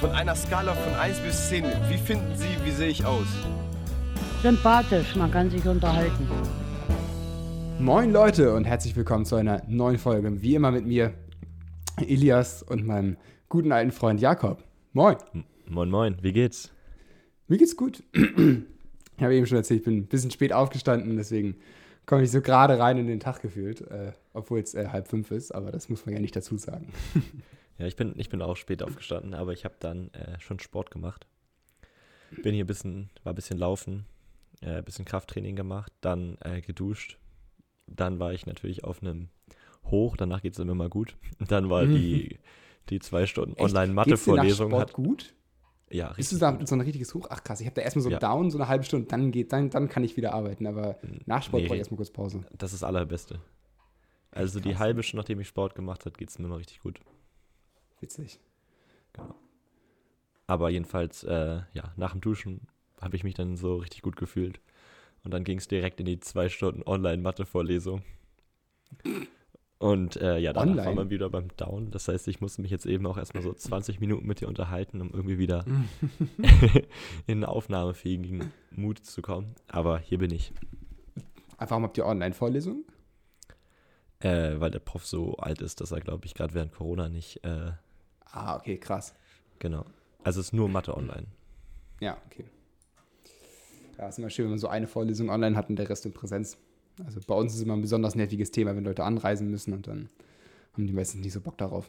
Von einer Skala von 1 bis 10, wie finden Sie, wie sehe ich aus? Sympathisch, man kann sich unterhalten. Moin Leute und herzlich willkommen zu einer neuen Folge. Wie immer mit mir, Elias und meinem guten alten Freund Jakob. Moin. Moin, moin, wie geht's? Mir geht's gut. Ich habe eben schon erzählt, ich bin ein bisschen spät aufgestanden, deswegen komme ich so gerade rein in den Tag gefühlt, äh, obwohl es äh, halb fünf ist, aber das muss man ja nicht dazu sagen. Ja, ich bin, ich bin auch spät aufgestanden, aber ich habe dann äh, schon Sport gemacht. Bin hier ein bisschen, war ein bisschen laufen, äh, ein bisschen Krafttraining gemacht, dann äh, geduscht. Dann war ich natürlich auf einem Hoch, danach geht es immer mal gut. Dann war die, die zwei Stunden Online-Mathe-Vorlesung. Sport gut? Ja, richtig. Bist du da so ein richtiges Hoch? Ach krass, ich habe da erstmal so Ja. down, so eine halbe Stunde, dann geht, dann, dann kann ich wieder arbeiten, aber nach Sport Nee. brauche ich erstmal kurz Pause. Das ist das Allerbeste. Also die krass. halbe Stunde, nachdem ich Sport gemacht habe, geht es mir immer richtig gut. Witzig. Aber jedenfalls, äh, ja, nach dem Duschen habe ich mich dann so richtig gut gefühlt. Und dann ging es direkt in die zwei Stunden Online-Mathe-Vorlesung. Und äh, ja, danach Online? war man wieder beim Down. Das heißt, ich musste mich jetzt eben auch erstmal so 20 Minuten mit dir unterhalten, um irgendwie wieder in einen aufnahmefähigen Mut zu kommen. Aber hier bin ich. Einfach warum habt ihr Online-Vorlesungen? Äh, weil der Prof so alt ist, dass er, glaube ich, gerade während Corona nicht, äh, Ah, okay, krass. genau. Also es ist nur Mathe online. Ja, okay. Ja, ist immer schön, wenn man so eine Vorlesung online hat und der Rest in Präsenz. Also bei uns ist immer ein besonders nerviges Thema, wenn Leute anreisen müssen und dann haben die meistens nicht so Bock darauf.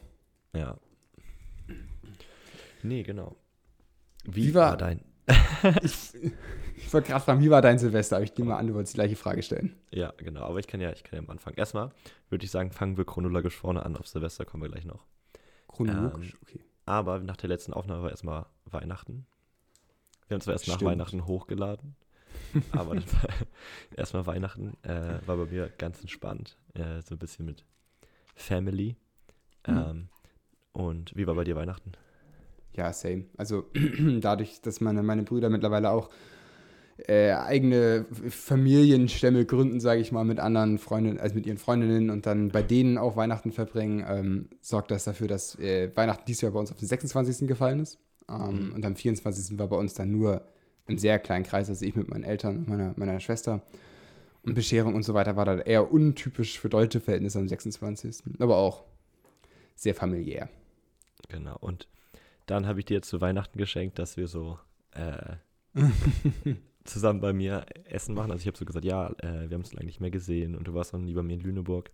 Ja. Nee, genau. Wie war- dein. Ich wollte gerade fragen, wie war dein Silvester? Aber ich nehme mal an, du wolltest die gleiche Frage stellen. Ja, genau. Aber ich kann ja, ich kann ja am Anfang. Erstmal würde ich sagen, fangen wir chronologisch vorne an. Auf Silvester kommen wir gleich noch. Chronologisch, Ähm, okay. Aber nach der letzten Aufnahme war erstmal Weihnachten. Wir haben zwar erst nach Stimmt. Weihnachten hochgeladen, aber dann war erstmal Weihnachten äh, war bei mir ganz entspannt. Äh, so ein bisschen mit Family. Mhm. Ähm, und wie war bei dir Weihnachten? Ja, same. Also dadurch, dass meine, meine Brüder mittlerweile auch äh, eigene Familienstämme gründen, sage ich mal, mit anderen Freundinnen, also mit ihren Freundinnen und dann bei denen auch Weihnachten verbringen, ähm, sorgt das dafür, dass äh, Weihnachten dieses Jahr bei uns auf den 26. gefallen ist. Ähm, Mhm. Und am 24. war bei uns dann nur im sehr kleinen Kreis, also ich mit meinen Eltern und meiner, meiner Schwester. Und Bescherung und so weiter war dann eher untypisch für deutsche Verhältnisse am 26. Aber auch sehr familiär. Genau. Und dann habe ich dir zu Weihnachten geschenkt, dass wir so äh, zusammen bei mir Essen machen. Also ich habe so gesagt, ja, äh, wir haben uns lange nicht mehr gesehen und du warst noch nie bei mir in Lüneburg.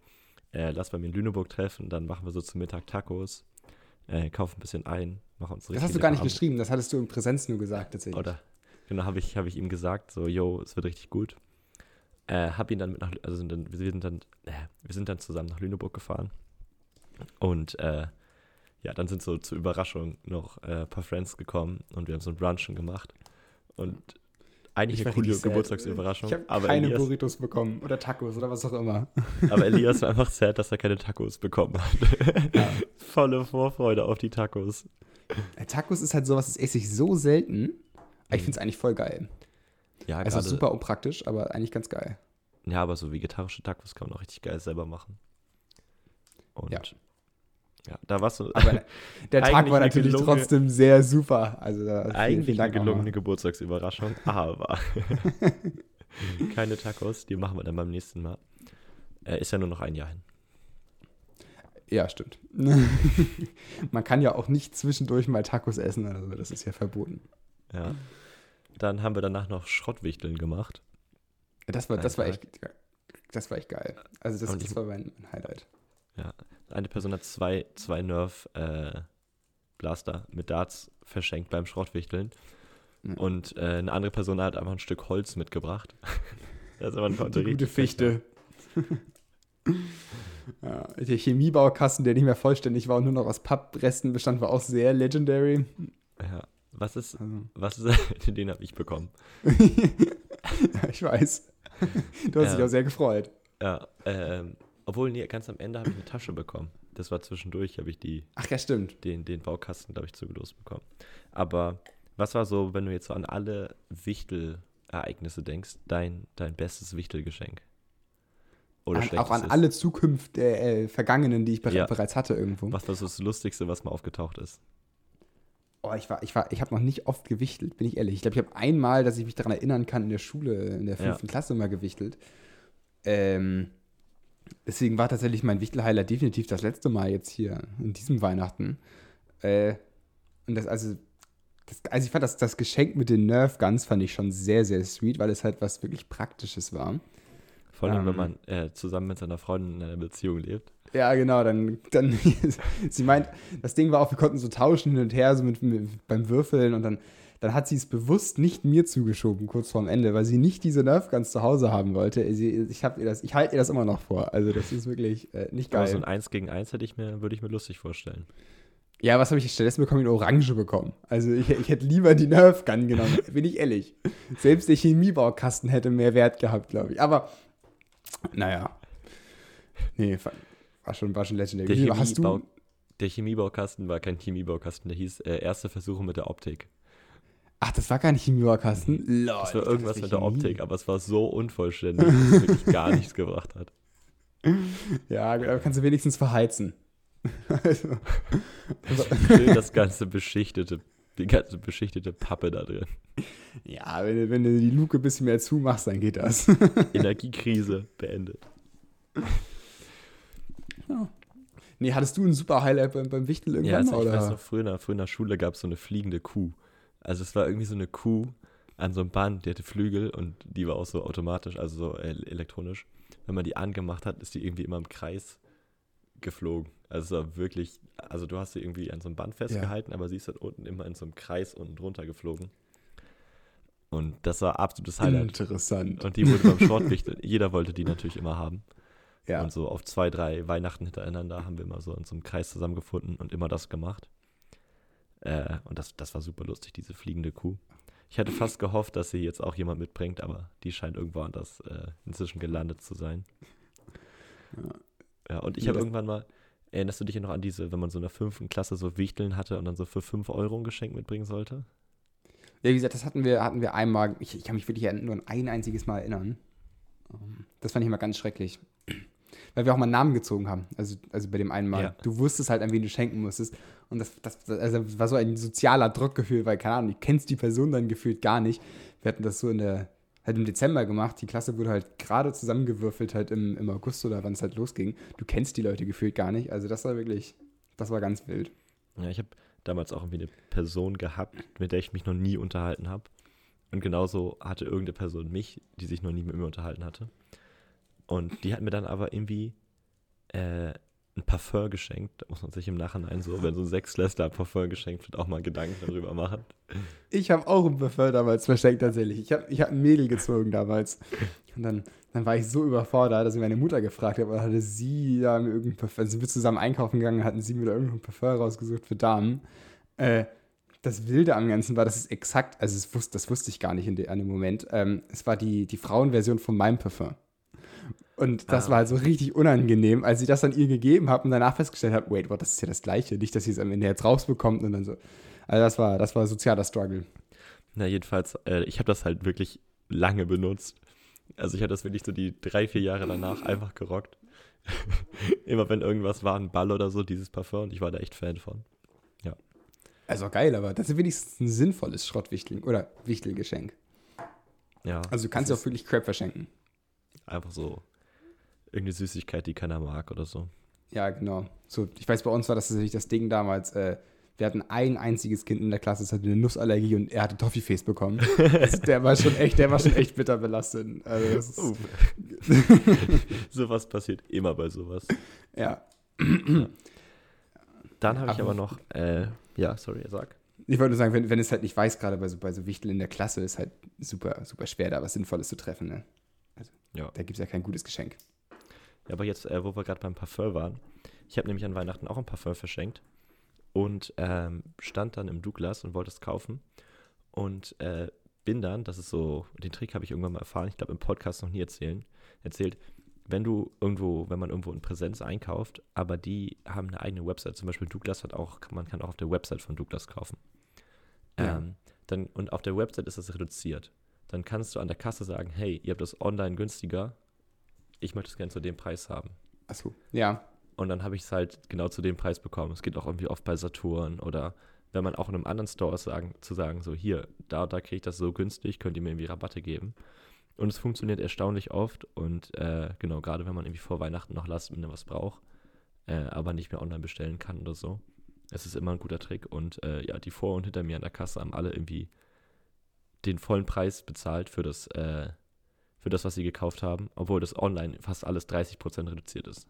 Äh, lass bei mir in Lüneburg treffen, dann machen wir so zum Mittag Tacos, äh, kaufen ein bisschen ein, machen uns Das richtig hast du gar nicht lecker geschrieben, das hattest du in Präsenz nur gesagt, tatsächlich. Abend. Oder, genau, habe ich, hab ich ihm gesagt, so, yo, es wird richtig gut. Äh, hab ihn dann mit nach, also sind dann, wir sind dann, äh, wir sind dann zusammen nach Lüneburg gefahren. Und äh, ja, dann sind so zur Überraschung noch äh, ein paar Friends gekommen und wir haben so ein Brunchen gemacht. Und eigentlich Ich eine coole. Geburtstagsüberraschung. Ich habe aber, keine Elias, Burritos bekommen oder Tacos oder was auch immer. aber Elias war einfach sad, dass er keine Tacos bekommen hat. Ja. Volle Vorfreude auf die Tacos. Äh, Tacos ist halt sowas, das esse ich so selten. Aber ich Mhm. finde es eigentlich voll geil. Ja, Also gerade- super unpraktisch, aber eigentlich ganz geil. Ja, aber so vegetarische Tacos kann man auch richtig geil selber machen. Und Ja. Ja, da warst du Aber der Tag war natürlich trotzdem sehr super. Also vielen, eigentlich eine gelungene. Geburtstagsüberraschung, aber keine Tacos, die machen wir dann beim nächsten Mal. Äh, ist ja nur noch ein Jahr hin. Ja, stimmt. Man kann ja auch nicht zwischendurch mal Tacos essen, also das ist ja verboten. Ja. Dann haben wir danach noch Schrottwichteln gemacht. Das war, das war echt, das war echt geil. Also das, das war mein, Highlight. Eine Person hat zwei, zwei Nerf äh, Blaster mit Darts verschenkt beim Schrottwichteln. Ja. Und äh, eine andere Person hat einfach ein Stück Holz mitgebracht. also man konnte Die gute Fichte. ja, der Chemiebaukasten, der nicht mehr vollständig war und nur noch aus Pappresten bestand, war auch sehr legendary. Ja. Was ist, Also, was ist, den habe ich bekommen. ja, ich weiß. Du hast Ja. dich auch sehr gefreut. Ja, ähm, obwohl, nee, ganz am Ende habe ich eine Tasche bekommen. Das war zwischendurch, habe ich die, Ach ja, stimmt. den, den Baukasten, glaube ich, zugelost bekommen. Aber was war so, wenn du jetzt so an alle Wichtel-Ereignisse denkst, dein, dein bestes Wichtelgeschenk? Oder An, auch an alle Zukunft der äh, Vergangenen, die ich Ja. bereits hatte irgendwo. Was war so das Lustigste, was mal aufgetaucht ist? Oh, ich war, ich war, ich habe noch nicht oft gewichtelt, bin ich ehrlich. Ich glaube, ich habe einmal, dass ich mich daran erinnern kann, in der Schule, in der Ja. fünften Klasse mal gewichtelt. Ähm, deswegen war tatsächlich mein Wichtel-Highlight definitiv das letzte Mal jetzt hier in diesem Weihnachten. Äh, und das, also, das, also ich fand das, das Geschenk mit den Nerf Guns fand ich schon sehr, sehr sweet, weil es halt was wirklich Praktisches war. Vor allem, wenn Ähm. man äh, zusammen mit seiner Freundin in einer Beziehung lebt. Ja, genau, dann, dann sie meint, das Ding war auch, wir konnten so tauschen hin und her, so mit, mit beim Würfeln und dann, dann hat sie es bewusst nicht mir zugeschoben, kurz vorm Ende, weil sie nicht diese Nerf Guns zu Hause haben wollte. Sie, ich hab ihr das, ich halte ihr das immer noch vor. Also das ist wirklich äh, nicht Aber geil. so ein 1 gegen 1 hätte ich mir, würde ich mir lustig vorstellen. ja, was habe ich stattdessen bekommen? Eine Orange bekommen. Also ich, ich hätte lieber die Nerf Gun genommen, bin ich ehrlich. Selbst der Chemiebaukasten hätte mehr Wert gehabt, glaube ich. Aber, naja. Nee, war schon, war schon legendary. Der, Chemiebau, der Chemiebaukasten war kein Chemiebaukasten, der hieß äh, Erste Versuche mit der Optik. Ach, das war gar nicht Chemiebaukasten? Lol. Das war irgendwas dachte, mit der. Optik, aber es war so unvollständig, dass es wirklich gar nichts gebracht hat. Ja, aber kannst du wenigstens verheizen. also, Schön das ganze beschichtete, die ganze beschichtete Pappe da drin. ja, wenn, du- wenn du die Luke ein bisschen mehr zumachst, dann geht das. Energiekrise beendet. nee, hattest du ein super Highlight beim, beim Wichtel Ja, irgendwann? also ich oder? weiß noch, früher in der Schule gab es so eine fliegende Kuh. Also es war irgendwie so eine Kuh an so einem Band, die hatte Flügel und die war auch so automatisch, also so äh, elektronisch. Wenn man die angemacht hat, ist die irgendwie immer im Kreis geflogen. Also es war wirklich, also du hast sie irgendwie an so einem Band festgehalten, aber sie ist dann unten immer in so einem Kreis unten drunter geflogen. Und das war absolutes Highlight. Interessant. Und die wurde beim Sportwichteln, jeder wollte die natürlich immer haben. Ja. Und so auf zwei, drei Weihnachten hintereinander haben wir immer so in so einem Kreis zusammengefunden und immer das gemacht. Äh, und das, das war super lustig, diese fliegende Kuh. Ich hatte fast gehofft, dass sie jetzt auch jemand mitbringt, aber die scheint irgendwo anders äh, inzwischen gelandet zu sein. Ja, und ich Ja, habe irgendwann mal, erinnerst du dich noch an diese, wenn man so in der fünften Klasse so Wichteln hatte und dann so für 5 Euro ein Geschenk mitbringen sollte? Ja, wie gesagt, das hatten wir, hatten wir einmal, ich, ich kann mich wirklich nur an ein einziges Mal erinnern. Ähm, Das fand ich immer ganz schrecklich. Weil wir auch mal Namen gezogen haben. Also, also bei dem einen Mal. Ja. Du wusstest halt, an wen du schenken musstest. Und das, das, also war so ein sozialer Druckgefühl, weil, keine Ahnung, du kennst die Person dann gefühlt gar nicht. Wir hatten das so in der, halt im Dezember gemacht. Die Klasse wurde halt gerade zusammengewürfelt, halt im, im August oder wann es halt losging. Du kennst die Leute gefühlt gar nicht. Also das war wirklich, das war ganz wild. Ja, ich habe damals auch irgendwie eine Person gehabt, mit der ich mich noch nie unterhalten habe. Und genauso hatte irgendeine Person mich, die sich noch nie mit mir unterhalten hatte. Und die hat mir dann aber irgendwie äh, ein Parfum geschenkt. Da muss man sich im Nachhinein so, wenn so ein Sechsklässler Parfum geschenkt wird, auch mal Gedanken darüber machen. Ich habe auch ein Parfum damals verschenkt, tatsächlich. Ich habe ich hab ein Mädel gezogen damals. Und dann, dann war ich so überfordert, dass ich meine Mutter gefragt habe, hatte sie da mir irgendein Parfum, also sind wir zusammen einkaufen gegangen, hatten sie mir da irgendein Parfum rausgesucht für Damen. Äh, das Wilde am Ganzen war, dass es exakt, also es wusste, das wusste ich gar nicht in de, an dem Moment, ähm, es war die, die Frauenversion von meinem Parfum. Und das Ah. war halt so richtig unangenehm, als ich das dann ihr gegeben habe und danach festgestellt habe, wait, what, das ist ja das Gleiche. Nicht, dass sie es am Ende jetzt rausbekommt und dann so. Also das war, das war sozialer Struggle. Na, jedenfalls, äh, ich habe das halt wirklich lange benutzt. Also ich hatte das wirklich so die drei, vier Jahre danach einfach gerockt. Immer wenn irgendwas war, ein Ball oder so, dieses Parfum. Und ich war da echt Fan von. Also geil, aber das ist wenigstens ein sinnvolles Schrottwichtel oder Wichtelgeschenk. Ja. Also du kannst das auch wirklich Crap verschenken. Einfach so irgendeine Süßigkeit, die keiner mag oder so. Ja, genau. So, ich weiß, bei uns war das tatsächlich das Ding damals. Äh, wir hatten ein einziges Kind in der Klasse, das hatte eine Nussallergie und er hatte Toffeeface bekommen. Das, der war schon echt, der war schon echt bitter belastend. Also sowas passiert immer bei sowas. ja. Dann habe ich Aber- aber noch, äh, ja, sorry, sag. Ich wollte nur sagen, wenn, wenn es halt nicht weiß, gerade bei so, bei so Wichteln in der Klasse, ist halt super, super schwer, da was Sinnvolles zu treffen. Ne? Also, Ja. Da gibt es ja kein gutes Geschenk. Ja, aber jetzt, äh, wo wir gerade beim Parfum waren, ich habe nämlich an Weihnachten auch ein Parfum verschenkt und ähm, stand dann im Douglas und wollte es kaufen und äh, bin dann, das ist so, den Trick habe ich irgendwann mal erfahren, ich glaube im Podcast noch nie erzählen, erzählt, wenn du irgendwo, wenn man irgendwo in Präsenz einkauft, aber die haben eine eigene Website, zum Beispiel Douglas hat auch, man kann auch auf der Website von Douglas kaufen. Ja. Ähm, dann, und auf der Website ist das reduziert. Dann kannst du an der Kasse sagen, hey, ihr habt das online günstiger, ich möchte es gerne zu dem Preis haben. Achso. Ja. Und dann habe ich es halt genau zu dem Preis bekommen. Es geht auch irgendwie oft bei Saturn oder wenn man auch in einem anderen Store ist, sagen, zu sagen, so hier, da, da kriege ich das so günstig, könnt ihr mir irgendwie Rabatte geben. Und es funktioniert erstaunlich oft und äh, genau, gerade wenn man irgendwie vor Weihnachten noch Last Minute was braucht, äh, aber nicht mehr online bestellen kann oder so. Es ist immer ein guter Trick und äh, ja, die vor und hinter mir an der Kasse haben alle irgendwie den vollen Preis bezahlt für das, äh, für das, was sie gekauft haben, obwohl das online fast alles 30% reduziert ist.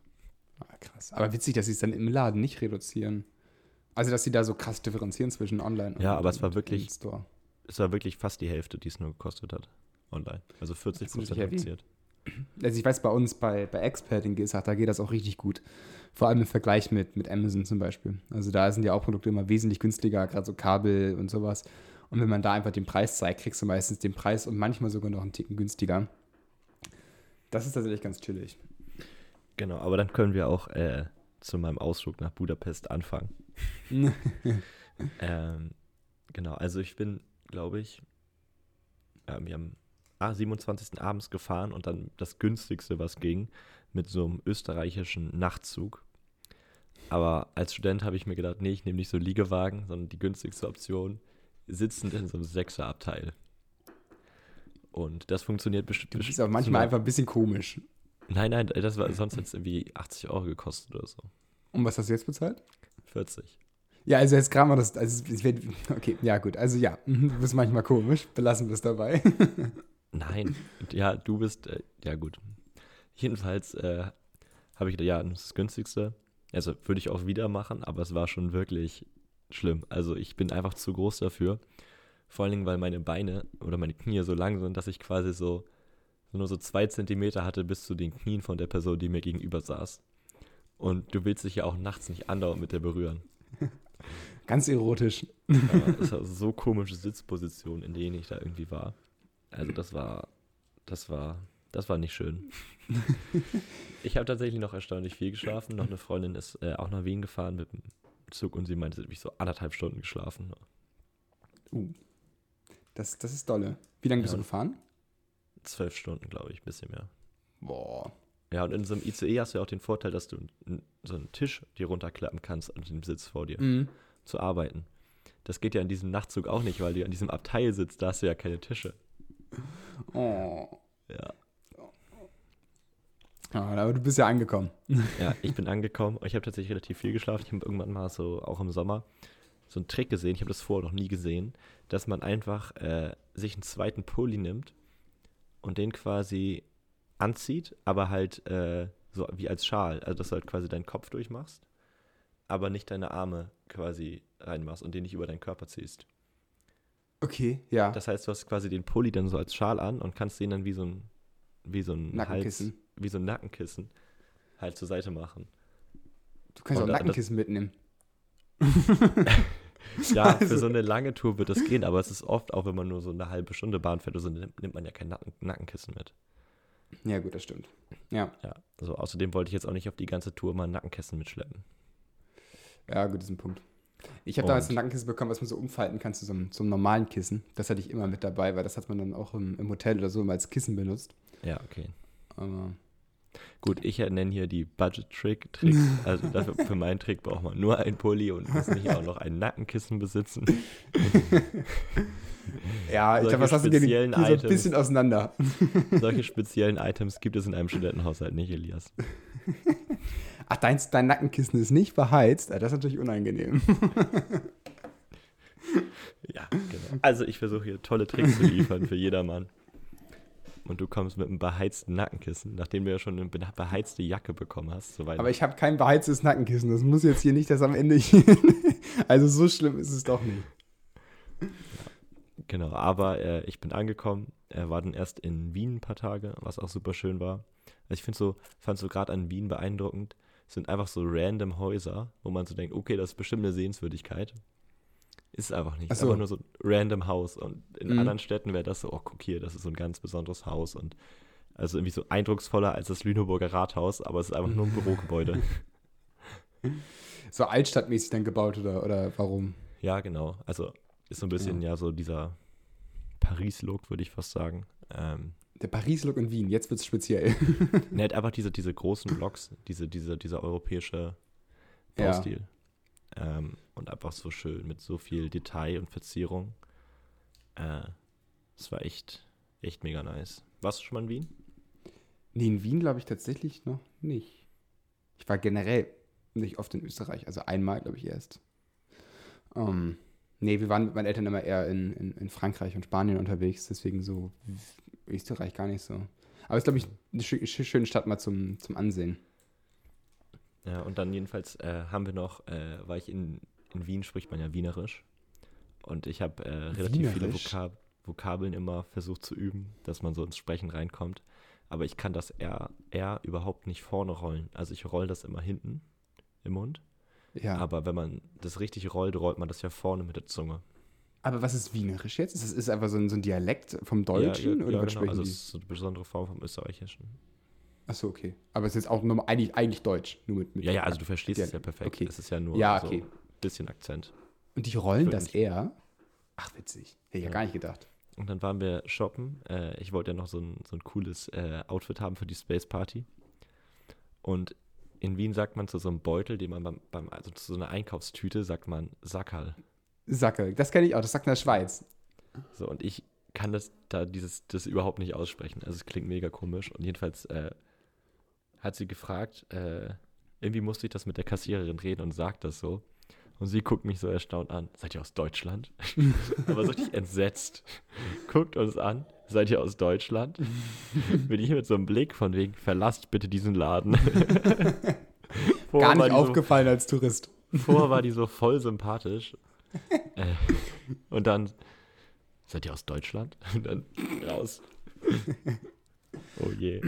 Ah, krass. Aber witzig, dass sie es dann im Laden nicht reduzieren. Also, dass sie da so krass differenzieren zwischen online Ja, und aber es war wirklich- Store. Es war wirklich fast die Hälfte, die es nur gekostet hat. Online. Also 40% Das ist natürlich heavy. reduziert. Also, ich weiß, bei uns bei, bei Expert in Gisach, da geht das auch richtig gut. Vor allem im Vergleich mit, mit Amazon zum Beispiel. Also, da sind ja auch Produkte immer wesentlich günstiger, gerade so Kabel und sowas. Und wenn man da einfach den Preis zeigt, kriegst du meistens den Preis und manchmal sogar noch einen Ticken günstiger. Das ist tatsächlich ganz chillig. Genau, aber dann können wir auch äh, zu meinem Ausflug nach Budapest anfangen. Ähm, genau, also ich bin, glaube ich, äh, wir haben ah, 27. abends gefahren und dann das günstigste, was ging, mit so einem österreichischen Nachtzug. Aber als Student habe ich mir gedacht, nee, ich nehme nicht so Liegewagen, sondern die günstigste Option, sitzend in so einem Sechserabteil. Und das funktioniert bestimmt. Du bist auch manchmal einfach ein bisschen komisch. Nein, nein, das war sonst jetzt irgendwie 80 Euro gekostet oder so. Und was hast du jetzt bezahlt? 40. Ja, also jetzt gerade mal das, also es wird, okay, ja gut, also ja, du bist manchmal komisch, belassen wir es dabei. Nein, ja, du bist, äh, ja gut. Jedenfalls äh, habe ich gedacht, ja, das ist das günstigste. Also würde ich auch wieder machen, aber es war schon wirklich schlimm. Also ich bin einfach zu groß dafür. Vor allen Dingen, weil meine Beine oder meine Knie so lang sind, dass ich quasi so, nur so zwei Zentimeter hatte bis zu den Knien von der Person, die mir gegenüber saß. Und du willst dich ja auch nachts nicht andauernd mit der berühren. Ganz erotisch. Aber es war so komische Sitzpositionen, in denen ich da irgendwie war. Also das war, das war, das war nicht schön. ich habe tatsächlich noch erstaunlich viel geschlafen. Noch eine Freundin ist äh, auch nach Wien gefahren mit dem Zug und sie meinte, sie hat mich so anderthalb Stunden geschlafen. Das, das ist dolle. Wie lange Ja, bist du und- gefahren? Zwölf Stunden, glaube ich, ein bisschen mehr. Boah. Ja, und in so einem ICE hast du ja auch den Vorteil, dass du so einen Tisch dir runterklappen kannst an dem Sitz vor dir, Mhm. zu arbeiten. Das geht ja in diesem Nachtzug auch nicht, weil du an diesem Abteil sitzt, da hast du ja keine Tische. Oh. Ja. Ah, aber du bist ja angekommen. Ja, ich bin angekommen. Ich habe tatsächlich relativ viel geschlafen. Ich habe irgendwann mal so, auch im Sommer, so einen Trick gesehen. Ich habe das vorher noch nie gesehen, dass man einfach äh, sich einen zweiten Pulli nimmt und den quasi anzieht, aber halt äh, so wie als Schal. Also, dass du halt quasi deinen Kopf durchmachst, aber nicht deine Arme quasi reinmachst und den nicht über deinen Körper ziehst. Okay, ja. Das heißt, du hast quasi den Pulli dann so als Schal an und kannst den dann wie so ein, wie so ein Nackenkissen. Hals, wie so ein Nackenkissen halt zur Seite machen. Du kannst Und auch das- Nackenkissen mitnehmen. Ja, Also- für so eine lange Tour wird das gehen, aber es ist oft, auch wenn man nur so eine halbe Stunde Bahn fährt, oder so, nimmt, man ja kein Nacken, Nackenkissen mit. Ja, gut, das stimmt. Ja, Ja, also außerdem wollte ich jetzt auch nicht auf die ganze Tour mal ein Nackenkissen mitschleppen. ja, gut, ist ein Punkt. Ich habe damals ein Nackenkissen bekommen, was man so umfalten kann zu so einem, zum normalen Kissen. Das hatte ich immer mit dabei, weil das hat man dann auch im, im Hotel oder so immer als Kissen benutzt. Ja, okay. Aber Gut, ich nenne hier die Budget-Trick-Tricks. Also dafür, für meinen Trick braucht man nur ein Pulli und muss nicht auch noch ein Nackenkissen besitzen. ja, ich glaube, was hast du speziellen die so ein Items. bisschen auseinander? Solche speziellen Items gibt es in einem Studentenhaushalt nicht, Elias. Ach, dein, dein Nackenkissen ist nicht beheizt. Das ist natürlich unangenehm. Ja, genau. Also ich versuche hier tolle Tricks zu liefern für jedermann. Und du kommst mit einem beheizten Nackenkissen, nachdem du ja schon eine be- beheizte Jacke bekommen hast. So Aber ich habe kein beheiztes Nackenkissen. Das muss jetzt hier nicht das am Ende. also so schlimm ist es doch nicht. Genau, aber äh, ich bin angekommen, äh, war dann erst in Wien ein paar Tage, was auch super schön war. Also ich finde so, fand so gerade an Wien beeindruckend, es sind einfach so random Häuser, wo man so denkt, okay, das ist bestimmt eine Sehenswürdigkeit. Ist einfach nicht. Ach Ist so. einfach nur so ein random Haus. Und in Mhm. anderen Städten wäre das so, oh, guck hier, das ist so ein ganz besonderes Haus und also irgendwie so eindrucksvoller als das Lüneburger Rathaus, aber es ist einfach nur ein Bürogebäude. So altstadtmäßig dann gebaut oder, oder warum? Ja, genau. Also ist so ein bisschen ja, so dieser Paris-Look, würde ich fast sagen. Ähm, Der Paris-Look in Wien, jetzt wird es speziell. ne, halt einfach diese, diese großen Blocks, diese, diese, dieser europäische Ja. Ähm, und einfach so schön mit so viel Detail und Verzierung. Äh, es war echt, echt mega nice. Warst du schon mal in Wien? Nee, in Wien glaube ich tatsächlich noch nicht. Ich war generell nicht oft in Österreich, also einmal glaube ich erst. Ähm, nee, wir waren mit meinen Eltern immer eher in, in, in Frankreich und Spanien unterwegs, deswegen so Österreich gar nicht so. Aber es ist, glaube ich, eine schö- schö- schöne Stadt mal zum, zum Ansehen. Ja, und dann jedenfalls äh, haben wir noch, äh, war ich in, in Wien, spricht man ja Wienerisch. Und ich habe äh, relativ viele? Vokab Vokabeln immer versucht zu üben, dass man so ins Sprechen reinkommt. Aber ich kann das R, R überhaupt nicht vorne rollen. Also ich roll das immer hinten im Mund. Ja. Aber, Aber wenn man das richtig rollt, rollt man das ja vorne mit der Zunge. was ist Wienerisch jetzt? Ist es ist einfach so ein, so ein Dialekt vom Deutschen? ja, oder ja, genau. Also es ist so eine besondere Form vom Österreichischen. Achso, okay. Aber es ist auch normal, eigentlich, eigentlich Deutsch, nur mit, mit Ja, ja, also du verstehst es ja perfekt. Okay. Es ist ja nur Ja, so okay. ein bisschen Akzent. Und die rollen das eher? Ach, witzig. Hätte ich ja Ja. gar nicht gedacht. Und dann waren wir shoppen. Äh, ich wollte ja noch so ein, so ein cooles äh, Outfit haben für die Space Party. Und in Wien sagt man zu so einem Beutel, den man beim, beim also zu so einer Einkaufstüte, sagt man Sackerl. Sacke, das kenne ich auch, das sagt in der Schweiz. So, und ich kann das da dieses, das überhaupt nicht aussprechen. Also es klingt mega komisch. Und jedenfalls äh, hat sie gefragt, äh, irgendwie musste ich das mit der Kassiererin reden und sagt das so. Und sie guckt mich so erstaunt an. Seid ihr aus Deutschland? Aber so richtig entsetzt. Guckt uns an. Seid ihr aus Deutschland? Bin ich mit so einem Blick von wegen, verlasst bitte diesen Laden. Gar nicht die so- aufgefallen als Tourist. Vorher war die so voll sympathisch. äh, und dann, seid ihr aus Deutschland? Und dann raus. Oh je.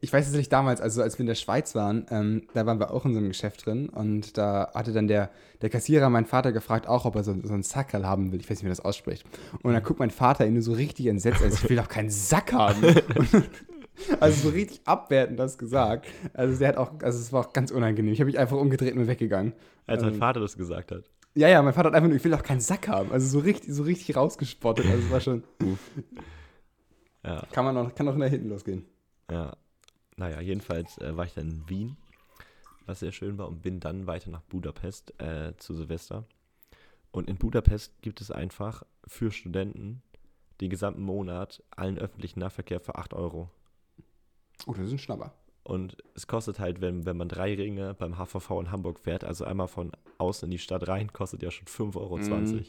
Ich weiß jetzt nicht damals, also als wir in der Schweiz waren, ähm, da waren wir auch in so einem Geschäft drin und da hatte dann der, der Kassierer meinen Vater gefragt, auch ob er so, so einen Sackerl haben will. Ich weiß nicht, wie man das ausspricht. Und dann guckt mein Vater ihn nur so richtig entsetzt, also ich will doch keinen Sack haben. Und, also so richtig abwertend das gesagt. Also der hat auch, also es war auch ganz unangenehm. Ich habe mich einfach umgedreht und bin weggegangen. Als mein Ähm, Vater das gesagt hat. Ja, ja, mein Vater hat einfach nur, ich will doch keinen Sack haben. Also so richtig, so richtig rausgespottet. Also es war schon, Ja, kann man noch, kann noch nach hinten losgehen. ja. Naja, jedenfalls äh, war ich dann in Wien, was sehr schön war, und bin dann weiter nach Budapest äh, zu Silvester. Und in Budapest gibt es einfach für Studenten den gesamten Monat allen öffentlichen Nahverkehr für 8 Euro. Oh, das ist ein Schnapper. Und es kostet halt, wenn, wenn man drei Ringe beim HVV in Hamburg fährt, also einmal von außen in die Stadt rein, kostet ja schon 5,20 Euro. Mhm.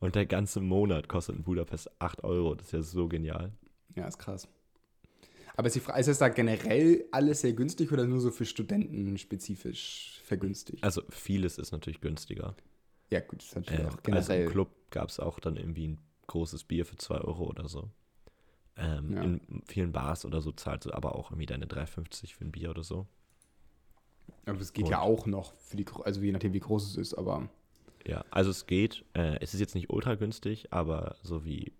Und der ganze Monat kostet in Budapest 8 Euro. Das ist ja so genial. Ja, ist krass. Aber ist, Frage, ist das da generell alles sehr günstig oder nur so für Studenten spezifisch vergünstigt? Also vieles ist natürlich günstiger. Ja, gut, das ist natürlich Äh, auch also generell. im Club gab es auch dann irgendwie ein großes Bier für 2 Euro oder so. Ähm, Ja. In vielen Bars oder so zahlst du aber auch irgendwie deine 3,50 für ein Bier oder so. aber es geht ja und- auch noch, für die, also je nachdem, wie groß es ist, aber Ja, also es geht. Äh, es ist jetzt nicht ultra günstig, aber so wie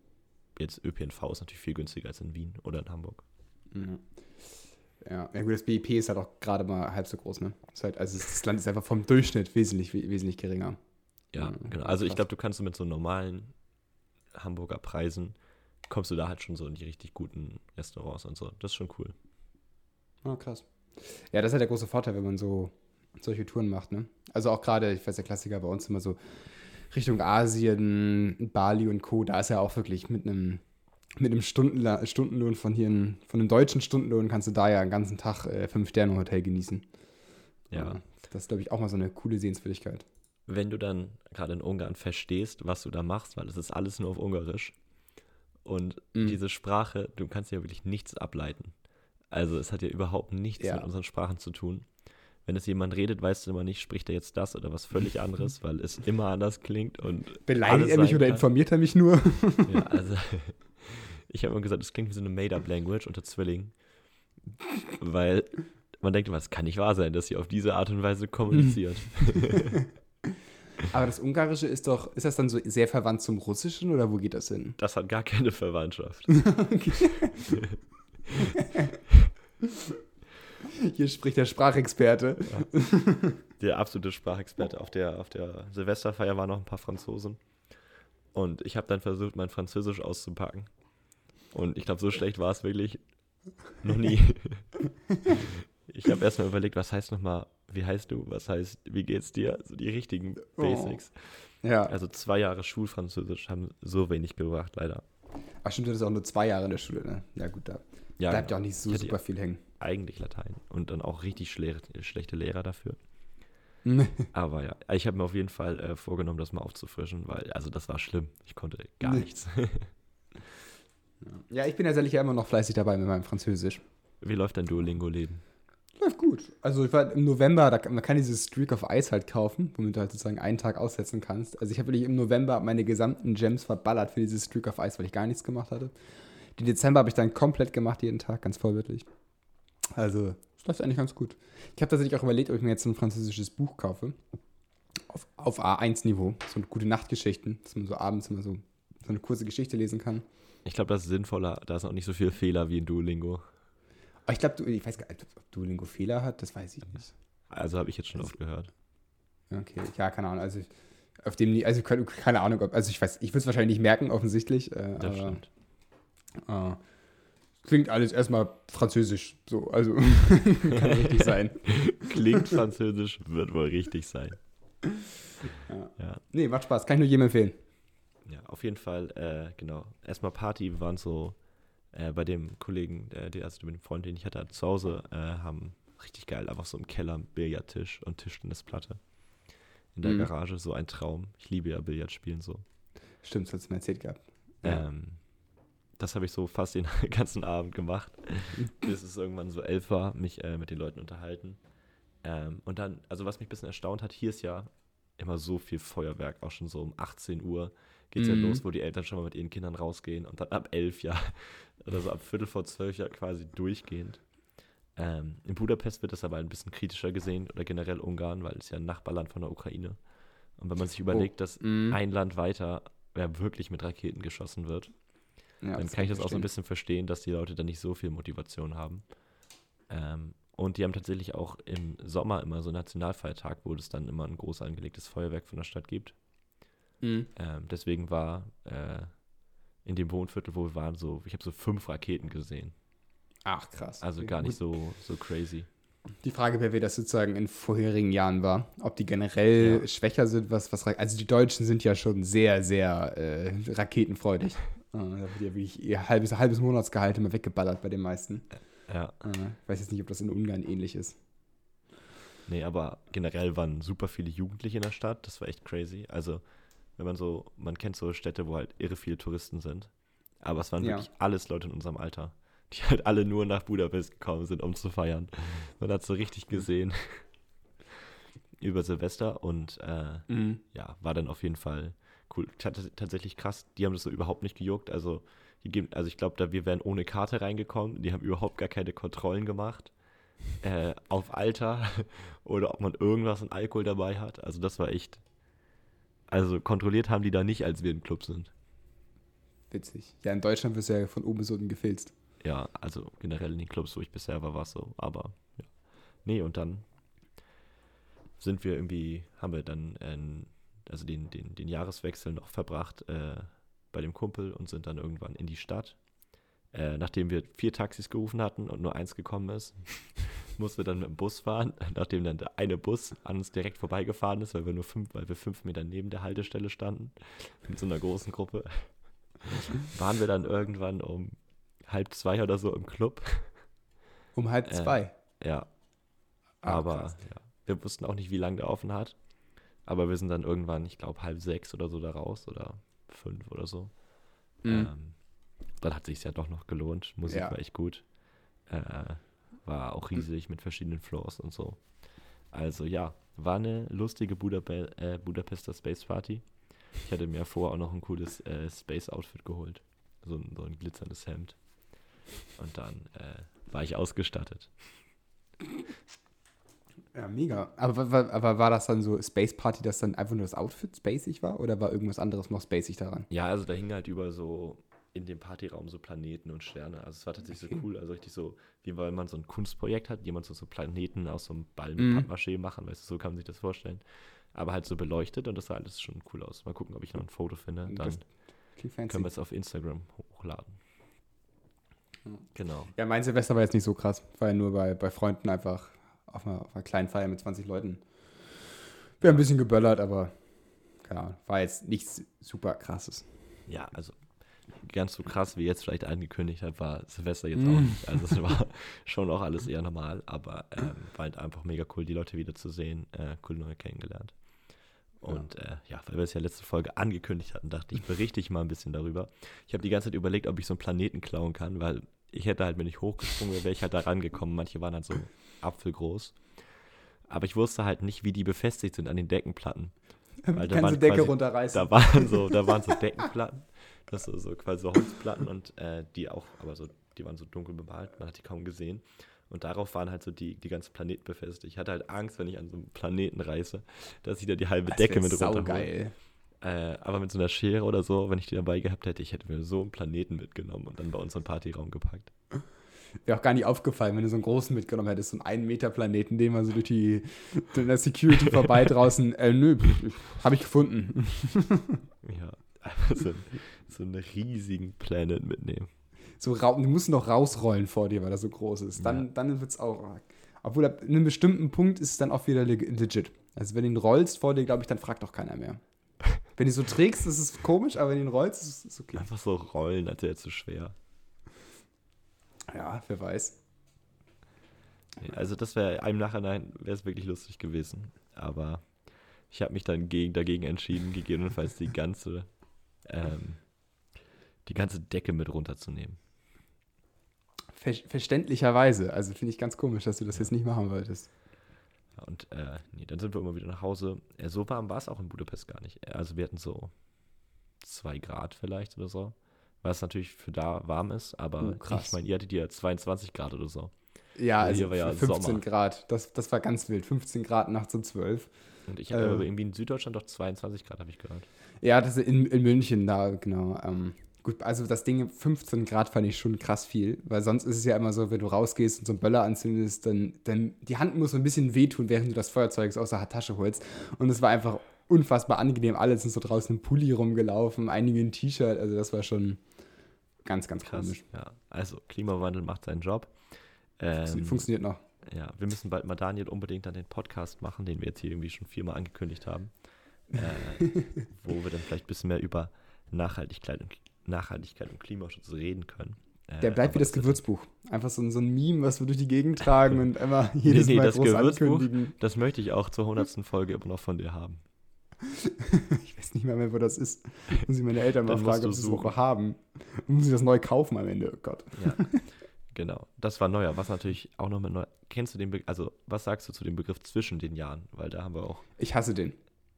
jetzt ÖPNV ist natürlich viel günstiger als in Wien oder in Hamburg. Ja. ja, gut, das BIP ist halt auch gerade mal halb so groß, ne? Ist halt, also das Land ist einfach vom Durchschnitt wesentlich, we- wesentlich geringer. Ja, genau. Also ich glaube, du kannst mit so normalen Hamburger Preisen, kommst du da halt schon so in die richtig guten Restaurants und so. Das ist schon cool. Ah, krass. Ja, das ist halt der große Vorteil, wenn man so solche Touren macht, ne? Also auch gerade, ich weiß, der Klassiker bei uns immer so Richtung Asien, Bali und Co., da ist ja auch wirklich mit einem mit einem Stundenla Stundenlohn von hier, in, von einem deutschen Stundenlohn kannst du da ja einen ganzen Tag äh, Fünf-Sterne-Hotel genießen. Ja. Das ist, glaube ich, auch mal so eine coole Sehenswürdigkeit. Wenn du dann gerade in Ungarn verstehst, was du da machst, weil es ist alles nur auf Ungarisch und Mhm. diese Sprache, du kannst ja wirklich nichts ableiten. Also es hat ja überhaupt nichts Ja. mit unseren Sprachen zu tun. Wenn es jemand redet, weißt du immer nicht, spricht er jetzt das oder was völlig anderes, weil es immer anders klingt und Beleidigt er mich oder kann. informiert er mich nur? Ja, also ich habe immer gesagt, es klingt wie so eine Made-up-Language unter Zwillingen, weil man denkt, was kann nicht wahr sein, dass sie auf diese Art und Weise kommuniziert. Aber das Ungarische ist doch, ist das dann so sehr verwandt zum Russischen oder wo geht das hin? Das hat gar keine Verwandtschaft. Hier spricht der Sprachexperte. Der absolute Sprachexperte. Auf der, auf der Silvesterfeier waren noch ein paar Franzosen. Und ich habe dann versucht, mein Französisch auszupacken. Und ich glaube, so schlecht war es wirklich noch nie. ich habe erstmal überlegt, was heißt nochmal wie heißt du, was heißt, wie geht's dir? So die richtigen Oh. Basics. Ja. Also zwei Jahre Schulfranzösisch haben so wenig gebracht, leider. Ach stimmt, das ist auch nur zwei Jahre in der Schule, ne? Ja gut, da Ja, bleibt ja genau. auch nicht so super viel hängen. eigentlich Latein und dann auch richtig schle schlechte Lehrer dafür. Aber ja, ich habe mir auf jeden Fall äh, vorgenommen, das mal aufzufrischen, weil, also das war schlimm. Ich konnte gar nichts. Ja, ich bin ja tatsächlich immer noch fleißig dabei mit meinem Französisch. Wie läuft dein Duolingo-Leben? Läuft gut. Also ich war im November, da, man kann dieses Streak of Ice halt kaufen, womit du halt sozusagen einen Tag aussetzen kannst. Also ich habe wirklich im November meine gesamten Gems verballert für dieses Streak of Ice, weil ich gar nichts gemacht hatte. Den Dezember habe ich dann komplett gemacht, jeden Tag, ganz vorbildlich. Also, es läuft eigentlich ganz gut. Ich habe tatsächlich auch überlegt, ob ich mir jetzt ein französisches Buch kaufe. Auf, auf A1-Niveau. So gute Nachtgeschichten, dass man so abends immer so, so eine kurze Geschichte lesen kann. Ich glaube, das ist sinnvoller. Da sind auch nicht so viele Fehler wie in Duolingo. Aber ich glaube, ich weiß gar nicht, ob Duolingo Fehler hat, das weiß ich nicht. Also habe ich jetzt schon oft gehört. Okay, ja, keine Ahnung. Also auf dem, also keine, keine Ahnung, ob, also ich weiß, ich würde es wahrscheinlich nicht merken, offensichtlich. Äh, Das aber, stimmt. äh, klingt alles erstmal französisch, so, also kann richtig sein. Klingt französisch, wird wohl richtig sein. Ja. Ja. Nee, macht Spaß, kann ich nur jedem empfehlen. Ja, auf jeden Fall, äh, genau. Erstmal Party, wir waren so äh, bei dem Kollegen, äh, der, also mit dem Freund, den ich hatte, zu Hause, äh, haben richtig geil, einfach so im Keller einen Billardtisch und Tischtennisplatte. In der Mhm. Garage, so ein Traum. Ich liebe ja Billard spielen so. Stimmt, das hast du mir erzählt gehabt. Ja. Ähm, das habe ich so fast den ganzen Abend gemacht, bis es irgendwann so elf war, mich äh, mit den Leuten unterhalten. Ähm, und dann, also was mich ein bisschen erstaunt hat, hier ist ja immer so viel Feuerwerk, auch schon so um 18 Uhr geht es Mhm. ja los, wo die Eltern schon mal mit ihren Kindern rausgehen und dann ab 11 ja, oder so ab Viertel vor 12 ja quasi durchgehend. Ähm, in Budapest wird das aber ein bisschen kritischer gesehen oder generell Ungarn, weil es ja ein Nachbarland von der Ukraine. Und wenn man sich überlegt, dass Mhm. ein Land weiter ja, wirklich mit Raketen geschossen wird, Ja, dann kann ich das auch so ein verstehen. bisschen verstehen, dass die Leute da nicht so viel Motivation haben. Ähm, und die haben tatsächlich auch im Sommer immer so einen Nationalfeiertag, wo es dann immer ein groß angelegtes Feuerwerk von der Stadt gibt. Mhm. Ähm, deswegen war äh, in dem Wohnviertel, wo wir waren, so, ich habe so fünf Raketen gesehen. Ach, krass. Also gar nicht so, so crazy. Die Frage wäre, wie das sozusagen in vorherigen Jahren war. Ob die generell Ja. schwächer sind, was, was, also die Deutschen sind ja schon sehr, sehr äh, raketenfreudig. Äh, da wird ja wirklich ihr halbes, halbes Monatsgehalt immer weggeballert bei den meisten. Ja, Äh, ich weiß jetzt nicht, ob das in Ungarn ähnlich ist. nee, aber generell waren super viele Jugendliche in der Stadt. Das war echt crazy. Also, wenn man so, man kennt so Städte, wo halt irre viele Touristen sind. Aber es waren Ja. wirklich alles Leute in unserem Alter, die halt alle nur nach Budapest gekommen sind, um zu feiern. Man hat so richtig gesehen über Silvester und äh, Mhm. ja, war dann auf jeden Fall cool. Tats- Tatsächlich krass, die haben das so überhaupt nicht gejuckt. Also, die geben, also ich glaube, da wir wären ohne Karte reingekommen. Die haben überhaupt gar keine Kontrollen gemacht. Äh, auf Alter oder ob man irgendwas an Alkohol dabei hat. Also das war echt. Also kontrolliert haben die da nicht, als wir im Club sind. Witzig. Ja, in Deutschland wirst du ja von oben bis unten gefilzt. Ja, also generell in den Clubs, wo ich bisher war, war es so. Aber ja. Nee, und dann sind wir irgendwie, haben wir dann äh, also den, den, den Jahreswechsel noch verbracht äh, bei dem Kumpel und sind dann irgendwann in die Stadt. Äh, nachdem wir vier Taxis gerufen hatten und nur eins gekommen ist, mussten wir dann mit dem Bus fahren. Nachdem dann der eine Bus an uns direkt vorbeigefahren ist, weil wir nur fünf, weil wir fünf Meter neben der Haltestelle standen, mit so einer großen Gruppe, waren wir dann irgendwann um halb zwei oder so im Club. Um halb Äh, zwei. Ja, Ah, aber ja, wir wussten auch nicht, wie lange der offen hat. Aber wir sind dann irgendwann, ich glaube, halb sechs oder so da raus oder fünf oder so. Mhm. Ähm, dann hat sich ja doch noch gelohnt. Musik Ja. war echt gut. Äh, war auch riesig mit verschiedenen Floors und so. Also ja, war eine lustige Budape äh, Budapester Space Party. Ich hatte mir vorher auch noch ein cooles äh, Space Outfit geholt. So ein, so ein glitzerndes Hemd. Und dann äh, war ich ausgestattet. Ja, mega. Aber, wa- aber war das dann so Space Party, dass dann einfach nur das Outfit spacig war? Oder war irgendwas anderes noch spacig daran? Ja, also da hingen halt über so in dem Partyraum so Planeten und Sterne. Also es war tatsächlich Okay. so cool. Also richtig so, wie weil man so ein Kunstprojekt hat, jemand so, so Planeten aus so einem Ball mit Mhm. Pappmaché machen, weißt du, so kann man sich das vorstellen. Aber halt so beleuchtet und das sah alles schon cool aus. Mal gucken, ob ich noch ein Foto finde. Dann können wir es auf Instagram hochladen. Ja. Genau. Ja, mein Silvester war jetzt nicht so krass. War ja nur bei, bei Freunden einfach auf einer, auf einer kleinen Feier mit 20 Leuten. Wir haben ein bisschen geböllert, aber ja, war jetzt nichts super krasses. Ja, also ganz so krass, wie jetzt vielleicht angekündigt hat, war Silvester jetzt Mm. auch nicht. Also es war schon auch alles eher normal, aber ähm, war halt einfach mega cool, die Leute wiederzusehen, äh, cool neu kennengelernt. Und ja. Äh, ja, weil wir es ja letzte Folge angekündigt hatten, dachte ich, berichte ich mal ein bisschen darüber. Ich habe die ganze Zeit überlegt, ob ich so einen Planeten klauen kann, weil ich hätte halt, wenn ich hochgesprungen wäre, wäre ich halt da rangekommen. Manche waren halt so apfelgroß. Aber ich wusste halt nicht, wie die befestigt sind an den Deckenplatten. Weil da waren Decke quasi- runterreißen. Da waren so, da waren so Deckenplatten, das so, so quasi so Holzplatten und äh, die auch, aber so, die waren so dunkel bemalt, man hat die kaum gesehen. Und darauf waren halt so die, die ganzen Planeten befestigt. Ich hatte halt Angst, wenn ich an so einem Planeten reiße, dass ich da die halbe Das Decke mit runterhole. saugeil. Äh, aber mit so einer Schere oder so, wenn ich die dabei gehabt hätte, ich hätte mir so einen Planeten mitgenommen und dann bei uns einen Partyraum gepackt. Wäre auch gar nicht aufgefallen, wenn du so einen großen mitgenommen hättest, so einen 1 Meter Planeten, den man so durch die durch der Security vorbei draußen. Äh, nö, habe ich gefunden. Ja, so, so einen riesigen Planet mitnehmen. So, du musst noch rausrollen vor dir, weil er so groß ist. Dann, Ja. dann wird es auch. Obwohl, ab einem bestimmten Punkt ist es dann auch wieder leg- legit. Also, wenn du ihn rollst vor dir, glaube ich, dann fragt auch keiner mehr. Wenn du ihn so trägst, ist es komisch, aber wenn du ihn rollst, ist es okay. Einfach so rollen, als wäre zu schwer. Ja, wer weiß. Also das wäre im Nachhinein wäre es wirklich lustig gewesen. Aber ich habe mich dann gegen, dagegen entschieden, gegebenenfalls die ganze ähm, die ganze Decke mit runterzunehmen. Ver verständlicherweise. Also, finde ich ganz komisch, dass du das jetzt nicht machen wolltest. Ja, Und äh, nee, dann sind wir immer wieder nach Hause. Äh, so warm war es auch in Budapest gar nicht. Also wir hatten so zwei Grad vielleicht oder so. Was natürlich für da warm ist, aber Oh, krass. ich meine, ihr hattet ja 22 Grad oder so. Ja, also hier war ja 15 Sommer. Grad. Das, das war ganz wild. 15 Grad nachts um 12. Und ich habe Äh. irgendwie in Süddeutschland doch 22 Grad, habe ich gehört. Ja, das ist in, in München da, genau. Ähm, gut, also das Ding 15 Grad fand ich schon krass viel, weil sonst ist es ja immer so, wenn du rausgehst und so einen Böller anzündest, dann, dann die Hand muss so ein bisschen wehtun, während du das Feuerzeug aus der Tasche holst. Und es war einfach unfassbar angenehm. Alle sind so draußen im Pulli rumgelaufen, einige in T-Shirt, also das war schon ganz, ganz Krass. komisch. Ja, also Klimawandel macht seinen Job. Ähm, Funktioniert noch. ja, wir müssen bald mal Daniel unbedingt dann den Podcast machen, den wir jetzt hier irgendwie schon viermal angekündigt haben. Äh, wo wir dann vielleicht ein bisschen mehr über Nachhaltigkeit und, Nachhaltigkeit und Klimaschutz reden können. Äh, Der bleibt wie das wird- Gewürzbuch. Einfach so, ein- so ein Meme, was wir durch die Gegend tragen und immer jedes nee, Mal das groß Gewürzbuch- ankündigen. Das möchte ich auch zur hundertsten Folge immer noch von dir haben. Ich weiß nicht mehr, mehr, wo das ist. Muss ich meine Eltern mal fragen, ob sie es noch haben. Muss ich das neu kaufen am Ende? Oh Gott. Ja, genau. Das war neuer. Was natürlich auch noch mit neu. Kennst du den Be also was sagst du zu dem Begriff zwischen den Jahren? Weil da haben wir auch. Ich hasse den.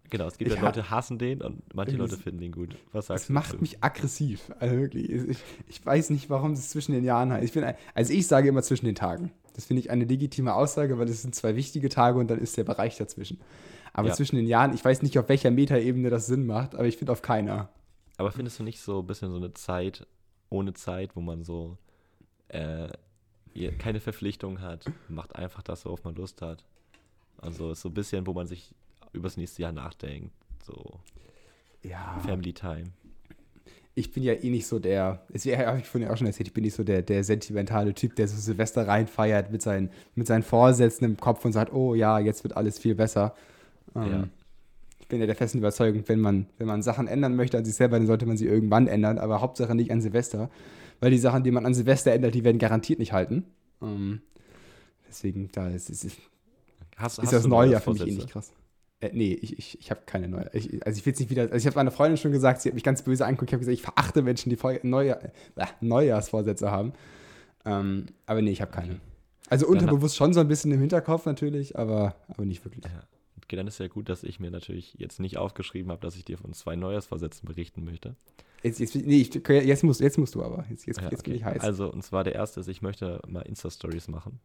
Genau, es gibt Ich ja Leute hassen den und manche Es- Leute finden den gut. Was sagst Das du? macht dazu? mich aggressiv. Also wirklich. Ich, ich weiß nicht, warum es zwischen den Jahren heißt. Ich bin, also ich sage immer zwischen den Tagen. Das finde ich eine legitime Aussage, weil es sind zwei wichtige Tage und dann ist der Bereich dazwischen. Aber Ja. zwischen den Jahren, ich weiß nicht, auf welcher Metaebene das Sinn macht, aber ich finde auf keiner. Aber findest du nicht so ein bisschen so eine Zeit ohne Zeit, wo man so äh, keine Verpflichtung hat, macht einfach das, worauf man Lust hat? Also ist so ein bisschen, wo man sich übers nächste Jahr nachdenkt. So Ja. Family Time. ich bin ja eh nicht so der, das habe ich vorhin auch schon erzählt, ich bin nicht so der, der sentimentale Typ, der so Silvester reinfeiert mit seinen, mit seinen Vorsätzen im Kopf und sagt, oh ja, jetzt wird alles viel besser. Ähm, Ja. Ich bin ja der festen Überzeugung, wenn man, wenn man Sachen ändern möchte an sich selber, dann sollte man sie irgendwann ändern, aber Hauptsache nicht an Silvester, weil die Sachen, die man an Silvester ändert, die werden garantiert nicht halten. Ähm, deswegen, da ist, ist, ist Hast, ist hast das Neujahr für mich eh nicht krass. Äh, nee, ich, ich, ich habe keine neue. Ich, also ich will es nicht wieder. Also ich habe meiner Freundin schon gesagt, sie hat mich ganz böse angeguckt. Ich habe gesagt, ich verachte Menschen, die Neujahr, äh, Neujahrsvorsätze haben. Ähm, aber nee, ich habe keine. Also unterbewusst schon so ein bisschen im Hinterkopf natürlich, aber, aber nicht wirklich. Ja. Okay, dann ist ja gut, dass ich mir natürlich jetzt nicht aufgeschrieben habe, dass ich dir von zwei Neujahrsvorsätzen berichten möchte. Jetzt, jetzt, nee, ich, jetzt, musst, jetzt musst du aber. Jetzt, jetzt, Ja, jetzt bin ich heiß. Also, und zwar der erste ist, ich möchte mal Insta-Stories machen.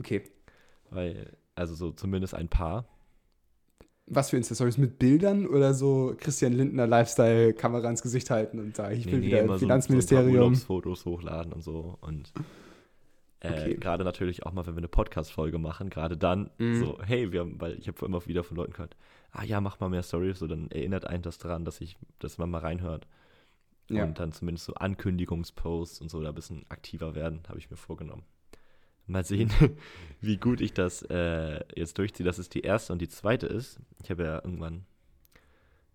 okay. Weil, also so zumindest ein paar. Was für Insta-Stories? Mit Bildern oder so Christian Lindner Lifestyle Kamera ins Gesicht halten und sagen, ich will wieder im immer so- So Finanzministerium. Urlaubsfotos hochladen und so. Und äh, Okay. gerade natürlich auch mal, wenn wir eine Podcast-Folge machen, gerade dann Mhm. so, hey, wir haben, weil ich habe immer wieder von Leuten gehört, ah ja, mach mal mehr Stories, so dann erinnert einen das daran, dass ich, dass man mal reinhört. ja. Und dann zumindest so Ankündigungsposts und so da ein bisschen aktiver werden, habe ich mir vorgenommen. Mal sehen, wie gut ich das äh, jetzt durchziehe, dass es die erste und die zweite ist. Ich habe ja irgendwann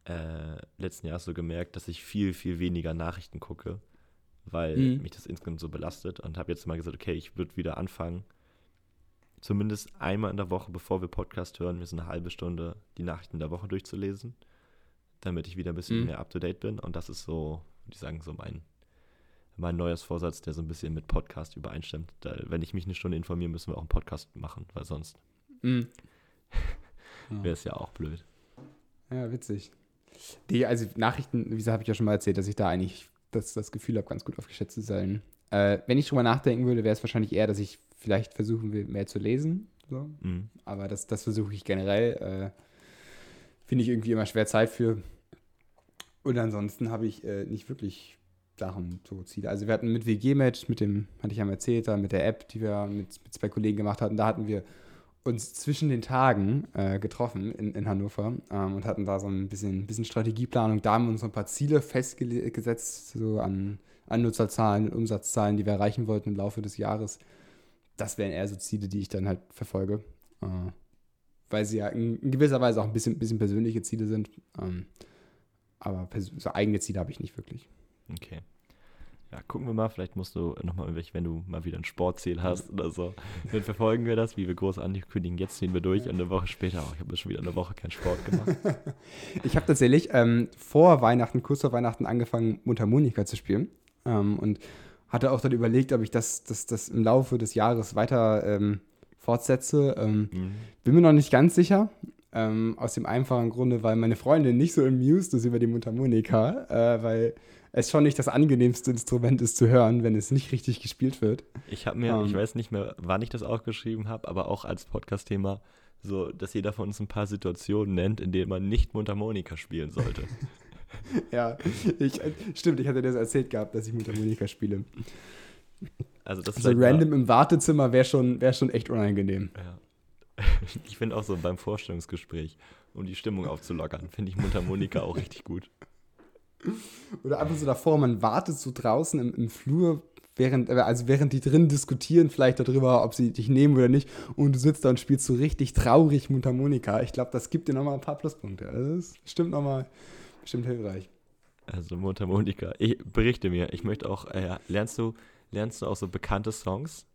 äh, letzten Jahr so gemerkt, dass ich viel, viel weniger Nachrichten gucke, weil Mhm. mich das insgesamt so belastet und habe jetzt mal gesagt, okay, ich würde wieder anfangen, zumindest einmal in der Woche, bevor wir Podcast hören, mir so eine halbe Stunde die Nachrichten der Woche durchzulesen, damit ich wieder ein bisschen Mhm. mehr up-to-date bin und das ist so, würde ich sagen, so mein, mein neues Vorsatz, der so ein bisschen mit Podcast übereinstimmt. Da, wenn ich mich eine Stunde informiere, müssen wir auch einen Podcast machen, weil sonst Mhm. wäre es ja auch blöd. Ja, witzig. Die, also Nachrichten, wie gesagt, habe ich ja schon mal erzählt, dass ich da eigentlich das, das Gefühl habe, ganz gut aufgeschätzt zu sein. Äh, wenn ich drüber nachdenken würde, wäre es wahrscheinlich eher, dass ich vielleicht versuchen will, mehr zu lesen. So. Mhm. Aber das, das versuche ich generell. Äh, Finde ich irgendwie immer schwer Zeit für. Und ansonsten habe ich äh, nicht wirklich Sachen, so Ziele. Also wir hatten mit WG-Match, mit dem, hatte ich ja mal erzählt, da mit der App, die wir mit, mit zwei Kollegen gemacht hatten, da hatten wir uns zwischen den Tagen äh, getroffen in, in Hannover ähm, und hatten da so ein bisschen, bisschen Strategieplanung. Da haben wir uns so ein paar Ziele festgesetzt, so an, an Nutzerzahlen Umsatzzahlen, die wir erreichen wollten im Laufe des Jahres. Das wären eher so Ziele, die ich dann halt verfolge. Äh, weil sie ja in, in gewisser Weise auch ein bisschen, bisschen persönliche Ziele sind. Ähm, aber so eigene Ziele habe ich nicht wirklich. Okay. Ja, gucken wir mal, vielleicht musst du nochmal irgendwelche, wenn du mal wieder ein Sportziel hast oder so, dann verfolgen wir das, wie wir groß ankündigen. Jetzt ziehen wir durch und eine Woche später, oh, ich habe schon wieder eine Woche keinen Sport gemacht. Ich habe tatsächlich ähm, vor Weihnachten, kurz vor Weihnachten, angefangen, Mundharmonika zu spielen. Ähm, und hatte auch dann überlegt, ob ich das, das, das im Laufe des Jahres weiter ähm, fortsetze. Ähm, Mhm. bin mir noch nicht ganz sicher. Ähm, aus dem einfachen Grunde, weil meine Freundin nicht so amused ist über die Mundharmonika, äh, weil es schon nicht das angenehmste Instrument ist zu hören, wenn es nicht richtig gespielt wird. Ich habe mir, Ähm. ich weiß nicht mehr, wann ich das aufgeschrieben habe, aber auch als Podcast-Thema, so, dass jeder von uns ein paar Situationen nennt, in denen man nicht Mundharmonika spielen sollte. Ja, ich, äh, stimmt, ich hatte dir das erzählt gehabt, dass ich Mundharmonika spiele. Also das ist So mal- random im Wartezimmer wäre schon, wär schon echt unangenehm. Ja. Ich finde auch so beim Vorstellungsgespräch, um die Stimmung aufzulockern, finde ich Mundharmonika auch richtig gut. Oder einfach so davor, man wartet so draußen im, im Flur, während, äh, also während die drin diskutieren, vielleicht darüber, ob sie dich nehmen oder nicht, und du sitzt da und spielst so richtig traurig Mundharmonika. Ich glaube, das gibt dir nochmal ein paar Pluspunkte. Also Das ist bestimmt nochmal bestimmt hilfreich. Also Mundharmonika. Ich berichte mir, ich möchte auch, äh, lernst du, lernst du auch so bekannte Songs?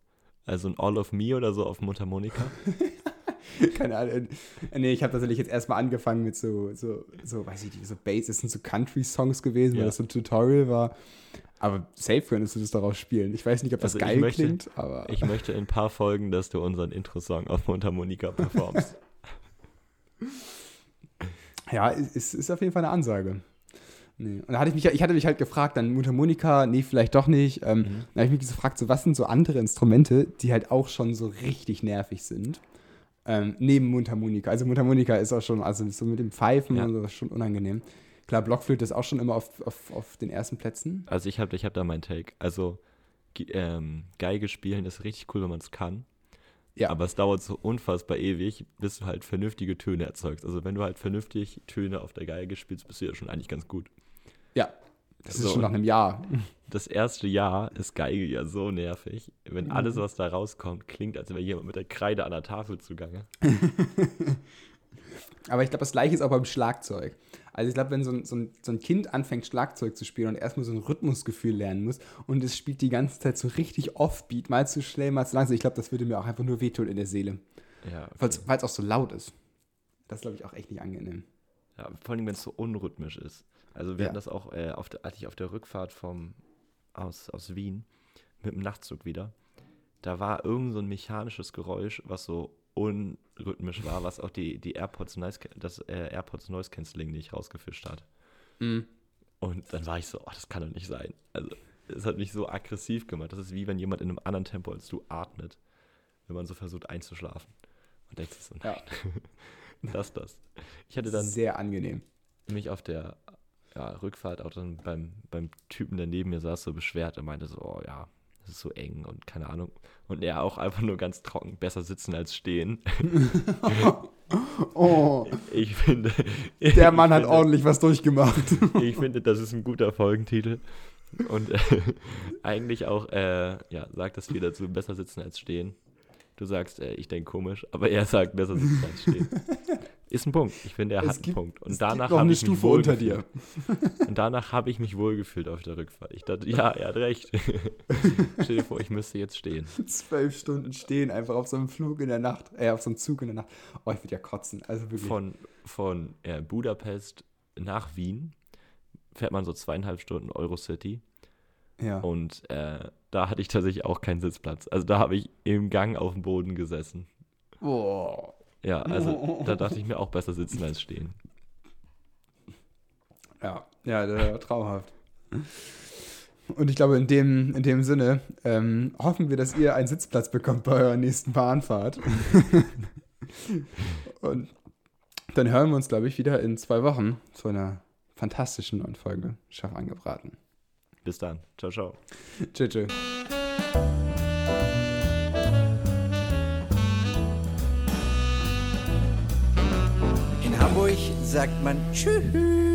Also ein All of Me oder so auf Mundharmonika? Keine Ahnung. Äh, Nee, ich habe tatsächlich jetzt erstmal angefangen mit so, so, so, weiß ich nicht, so Bass, das sind so Country-Songs gewesen, Ja. weil das so ein Tutorial war. Aber safe könntest du das daraus spielen. Ich weiß nicht, ob das Also geil möchte- klingt, aber. Ich möchte in ein paar Folgen, dass du unseren Intro-Song auf Mundharmonika performst. Ja, es ist, ist auf jeden Fall eine Ansage. Nee. Und da hatte ich mich, ich hatte mich halt gefragt, dann Mundharmonika, nee, vielleicht doch nicht. Ähm, Mhm. Dann habe ich mich gefragt, so, was sind so andere Instrumente, die halt auch schon so richtig nervig sind, ähm, neben Mundharmonika. Also Mundharmonika ist auch schon, also so mit dem Pfeifen Ja. und so, ist schon unangenehm. Klar, Blockflöte ist auch schon immer auf, auf, auf den ersten Plätzen. Also ich habe ich hab da meinen Take. Also ähm, Geige spielen ist richtig cool, wenn man es kann. Ja. Aber es dauert so unfassbar ewig, bis du halt vernünftige Töne erzeugst. Also wenn du halt vernünftig Töne auf der Geige spielst, bist du ja schon eigentlich ganz gut. Ja, das So, ist schon nach einem Jahr. Das erste Jahr ist Geige ja so nervig. Wenn alles, was da rauskommt, klingt, als wäre jemand mit der Kreide an der Tafel zugange. Aber ich glaube, das gleiche ist auch beim Schlagzeug. Also ich glaube, wenn so ein, so, ein, so ein Kind anfängt, Schlagzeug zu spielen und erstmal so ein Rhythmusgefühl lernen muss und es spielt die ganze Zeit so richtig offbeat, mal zu schnell, mal zu langsam, ich glaube, das würde mir auch einfach nur wehtun in der Seele. Ja, okay. Weil es auch so laut ist. Das glaube ich, auch echt nicht angenehm. ja vor allem, wenn es so unrhythmisch ist. Also wir Ja. hatten das auch, äh, auf der, als ich auf der Rückfahrt vom, aus, aus Wien mit dem Nachtzug wieder. Da war irgend so ein mechanisches Geräusch, was so unrhythmisch war, was auch die, die AirPods Noise, das äh, AirPods Noise Cancelling nicht rausgefischt hat. Mhm. Und dann war ich so, oh, das kann doch nicht sein. Also, es hat mich so aggressiv gemacht. Das ist wie wenn jemand in einem anderen Tempo als du atmet, wenn man so versucht einzuschlafen. Und denkst du so, nein, Ja. das, das. Ich hatte dann Sehr angenehm. mich auf der ja, Rückfahrt auch dann beim, beim Typen, der neben mir saß, so beschwert. Er meinte so, oh ja, das ist so eng und keine Ahnung. Und er auch einfach nur ganz trocken, besser sitzen als stehen. Oh, Ich finde. der Mann hat finde, ordentlich was durchgemacht. Ich finde, das ist ein guter Folgentitel. Und äh, eigentlich auch, äh, ja, sagt das viel dazu, besser sitzen als stehen. Du sagst, äh, ich denke komisch, aber er sagt, besser sitzen als stehen. Ist ein Punkt. Ich finde, er Es hat einen gibt- Punkt. Und danach habe eine ich mich Stufe unter wohlgefühlt. Und danach habe ich mich wohlgefühlt auf der Rückfahrt. Ich dachte, ja, er hat recht. Stell dir vor, ich müsste jetzt stehen. Zwölf Stunden stehen, einfach auf so einem Flug in der Nacht, äh, auf so einem Zug in der Nacht. Oh, ich würde ja kotzen. Also wirklich. Von, von äh, Budapest nach Wien fährt man so zweieinhalb Stunden Eurocity. Ja. Und äh, da hatte ich tatsächlich auch keinen Sitzplatz. Also da habe ich im Gang auf dem Boden gesessen. Oh. Ja, also da dachte ich mir auch besser sitzen als stehen. Ja, ja, das war traumhaft. Und ich glaube, in dem, in dem Sinne ähm, hoffen wir, dass ihr einen Sitzplatz bekommt bei eurer nächsten Bahnfahrt. Und dann hören wir uns, glaube ich, wieder in zwei Wochen zu einer fantastischen neuen Folge Scharf angebraten. Bis dann. Ciao, ciao. Tschüss. tschüss. In Hamburg sagt man Tschüss.